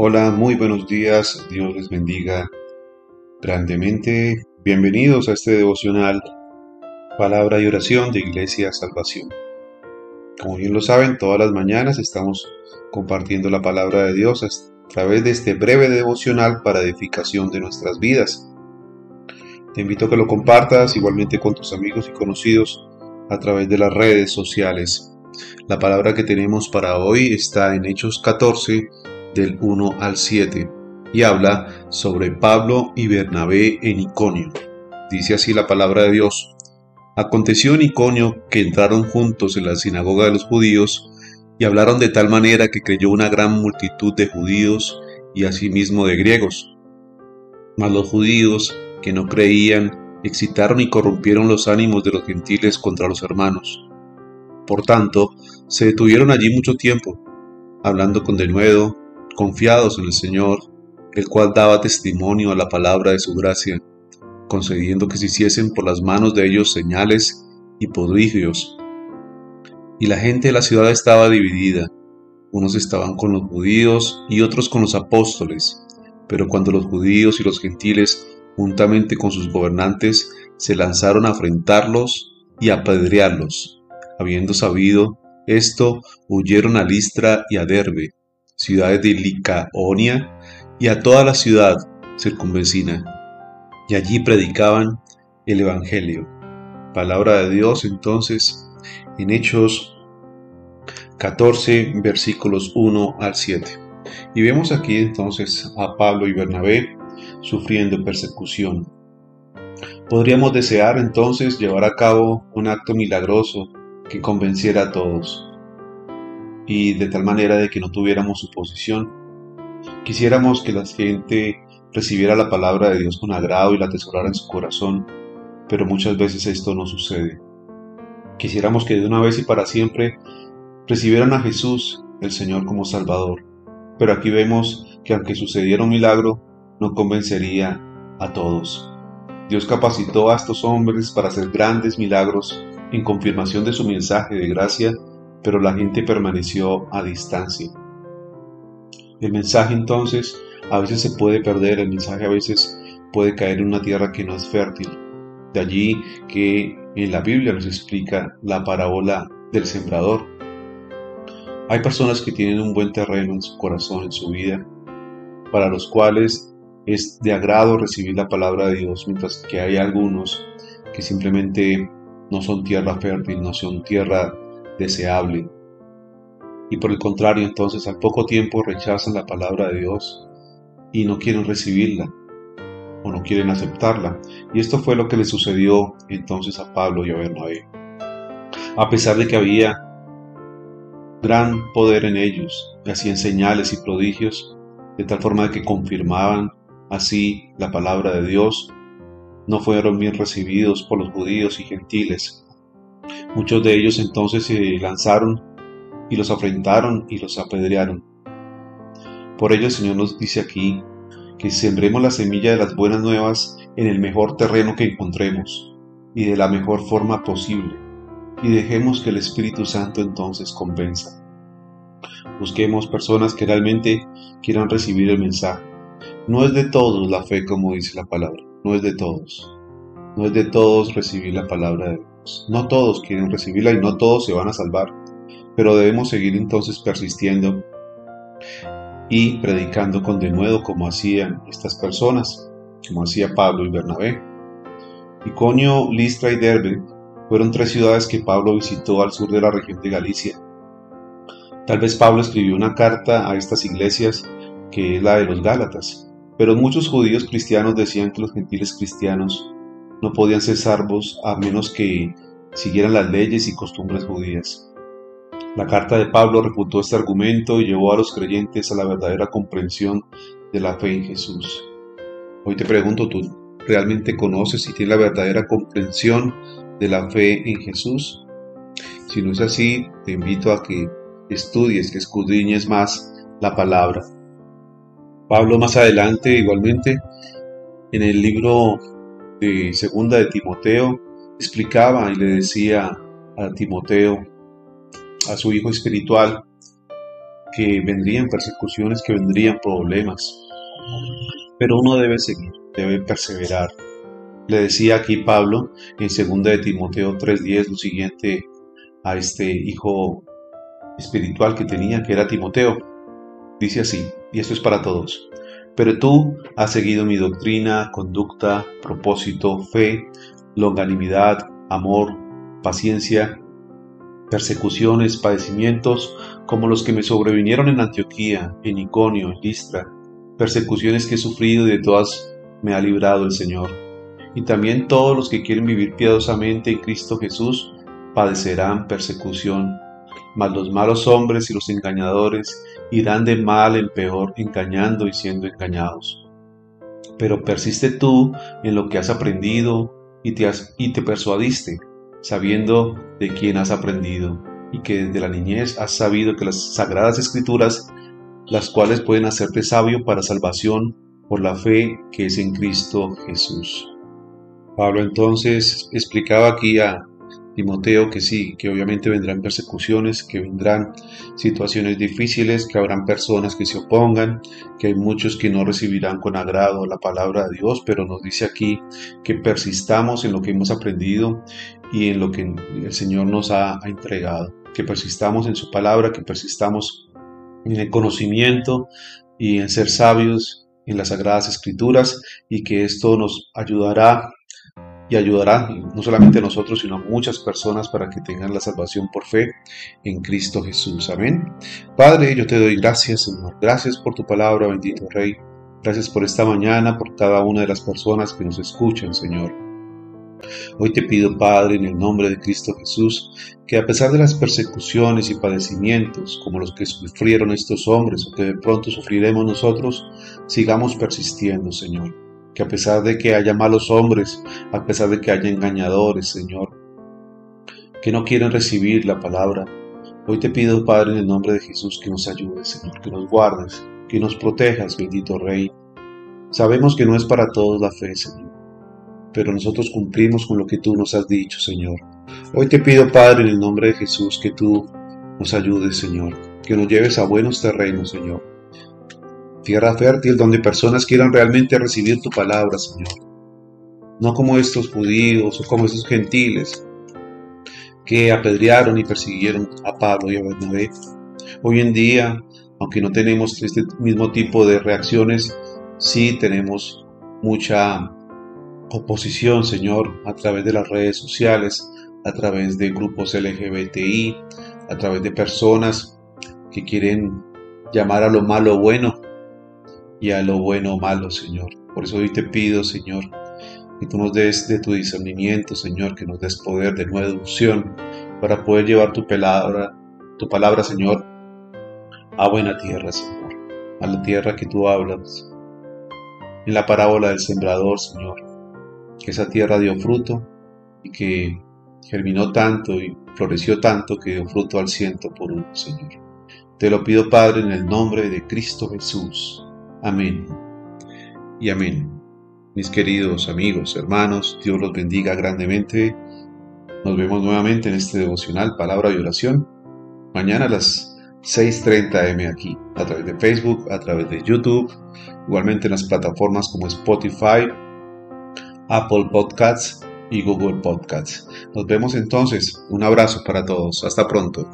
Hola, muy buenos días, Dios les bendiga grandemente. Bienvenidos a este devocional Palabra y Oración de Iglesia Salvación. Como bien lo saben, todas las mañanas estamos compartiendo la palabra de Dios a través de este breve devocional para edificación de nuestras vidas. Te invito a que lo compartas igualmente con tus amigos y conocidos a través de las redes sociales. La palabra que tenemos para hoy está en Hechos 14, del 1 al 7 y habla sobre Pablo y Bernabé en Iconio. Dice así la palabra de Dios. Aconteció en Iconio que entraron juntos en la sinagoga de los judíos y hablaron de tal manera que creyó una gran multitud de judíos y asimismo de griegos. Mas los judíos que no creían excitaron y corrompieron los ánimos de los gentiles contra los hermanos. Por tanto, se detuvieron allí mucho tiempo, hablando con denuedo confiados en el Señor, el cual daba testimonio a la palabra de su gracia, concediendo que se hiciesen por las manos de ellos señales y prodigios. Y la gente de la ciudad estaba dividida, unos estaban con los judíos y otros con los apóstoles, pero cuando los judíos y los gentiles, juntamente con sus gobernantes, se lanzaron a afrentarlos y apedrearlos, habiendo sabido esto, huyeron a Listra y a Derbe, ciudades de Licaonia y a toda la ciudad circunvecina, y allí predicaban el Evangelio. Palabra de Dios entonces en Hechos 14 versículos 1 al 7. Y vemos aquí entonces a Pablo y Bernabé sufriendo persecución. Podríamos desear entonces llevar a cabo un acto milagroso que convenciera a todos y de tal manera de que no tuviéramos suposición. Quisiéramos que la gente recibiera la palabra de Dios con agrado y la atesorara en su corazón, pero muchas veces esto no sucede. Quisiéramos que de una vez y para siempre recibieran a Jesús, el Señor, como Salvador, pero aquí vemos que aunque sucediera un milagro, no convencería a todos. Dios capacitó a estos hombres para hacer grandes milagros en confirmación de su mensaje de gracia pero la gente permaneció a distancia. El mensaje entonces a veces se puede perder, el mensaje a veces puede caer en una tierra que no es fértil. De allí que en la Biblia nos explica la parábola del sembrador. Hay personas que tienen un buen terreno en su corazón, en su vida, para los cuales es de agrado recibir la palabra de Dios, mientras que hay algunos que simplemente no son tierra fértil, no son tierra deseable. Y por el contrario, entonces al poco tiempo rechazan la palabra de Dios y no quieren recibirla o no quieren aceptarla. Y esto fue lo que le sucedió entonces a Pablo y a Bernabé. A pesar de que había gran poder en ellos, hacían señales y prodigios, de tal forma que confirmaban así la palabra de Dios, no fueron bien recibidos por los judíos y gentiles, Muchos de ellos entonces se lanzaron y los afrentaron y los apedrearon. Por ello el Señor nos dice aquí que sembremos la semilla de las buenas nuevas en el mejor terreno que encontremos y de la mejor forma posible, y dejemos que el Espíritu Santo entonces convenza. Busquemos personas que realmente quieran recibir el mensaje. No es de todos la fe como dice la palabra, no es de todos. No es de todos recibir la palabra de Dios. No todos quieren recibirla y no todos se van a salvar, pero debemos seguir entonces persistiendo y predicando con denuedo como hacían estas personas, como hacía Pablo y Bernabé. Iconio, Listra y Derbe fueron tres ciudades que Pablo visitó al sur de la región de Galicia. Tal vez Pablo escribió una carta a estas iglesias que es la de los Gálatas, pero muchos judíos cristianos decían que los gentiles cristianos no podían ser salvos a menos que siguieran las leyes y costumbres judías. La carta de Pablo refutó este argumento y llevó a los creyentes a la verdadera comprensión de la fe en Jesús. Hoy te pregunto, ¿tú realmente conoces y tienes la verdadera comprensión de la fe en Jesús? Si no es así, te invito a que estudies, que escudriñes más la palabra. Pablo más adelante, igualmente, en el libro de segunda de Timoteo explicaba y le decía a Timoteo, a su hijo espiritual, que vendrían persecuciones, que vendrían problemas. Pero uno debe seguir, debe perseverar. Le decía aquí Pablo en 2 de Timoteo 3:10 lo siguiente a este hijo espiritual que tenía, que era Timoteo. Dice así, y esto es para todos. Pero tú has seguido mi doctrina, conducta, propósito, fe, longanimidad, amor, paciencia, persecuciones, padecimientos, como los que me sobrevinieron en Antioquía, en Iconio, en Listra, persecuciones que he sufrido y de todas me ha librado el Señor. Y también todos los que quieren vivir piadosamente en Cristo Jesús padecerán persecución, mas los malos hombres y los engañadores irán de mal en peor, engañando y siendo engañados. Pero persiste tú en lo que has aprendido y te, persuadiste, sabiendo de quién has aprendido, y que desde la niñez has sabido que las sagradas escrituras, las cuales pueden hacerte sabio para salvación por la fe que es en Cristo Jesús. Pablo entonces explicaba aquí a, Timoteo que sí, que obviamente vendrán persecuciones, que vendrán situaciones difíciles, que habrán personas que se opongan, que hay muchos que no recibirán con agrado la palabra de Dios, pero nos dice aquí que persistamos en lo que hemos aprendido y en lo que el Señor nos ha, entregado, que persistamos en su palabra, que persistamos en el conocimiento y en ser sabios en las sagradas escrituras y que esto nos ayudará y ayudará no solamente a nosotros, sino a muchas personas para que tengan la salvación por fe en Cristo Jesús. Amén. Padre, yo te doy gracias, Señor. Gracias por tu palabra, bendito Rey. Gracias por esta mañana, por cada una de las personas que nos escuchan, Señor. Hoy te pido, Padre, en el nombre de Cristo Jesús, que a pesar de las persecuciones y padecimientos como los que sufrieron estos hombres o que de pronto sufriremos nosotros, sigamos persistiendo, Señor que a pesar de que haya malos hombres, a pesar de que haya engañadores, Señor, que no quieren recibir la palabra, hoy te pido, Padre, en el nombre de Jesús, que nos ayudes, Señor, que nos guardes, que nos protejas, bendito Rey. Sabemos que no es para todos la fe, Señor, pero nosotros cumplimos con lo que tú nos has dicho, Señor. Hoy te pido, Padre, en el nombre de Jesús, que tú nos ayudes, Señor, que nos lleves a buenos terrenos, Señor tierra fértil donde personas quieran realmente recibir tu palabra, Señor. No como estos judíos o como estos gentiles que apedrearon y persiguieron a Pablo y a Bernabé. Hoy en día, aunque no tenemos este mismo tipo de reacciones, sí tenemos mucha oposición, Señor, a través de las redes sociales, a través de grupos LGBTI, a través de personas que quieren llamar a lo malo bueno y a lo bueno o malo, Señor. Por eso hoy te pido, Señor, que tú nos des de tu discernimiento, Señor, que nos des poder de nueva unción para poder llevar tu palabra, tu palabra, Señor, a buena tierra, Señor, a la tierra que tú hablas. En la parábola del sembrador, Señor, que esa tierra dio fruto y que germinó tanto y floreció tanto que dio fruto al ciento por uno, Señor. Te lo pido, Padre, en el nombre de Cristo Jesús. Amén. Y amén. Mis queridos amigos, hermanos, Dios los bendiga grandemente. Nos vemos nuevamente en este devocional Palabra y Oración. Mañana a las 6.30 am aquí, a través de Facebook, a través de YouTube, igualmente en las plataformas como Spotify, Apple Podcasts y Google Podcasts. Nos vemos entonces. Un abrazo para todos. Hasta pronto.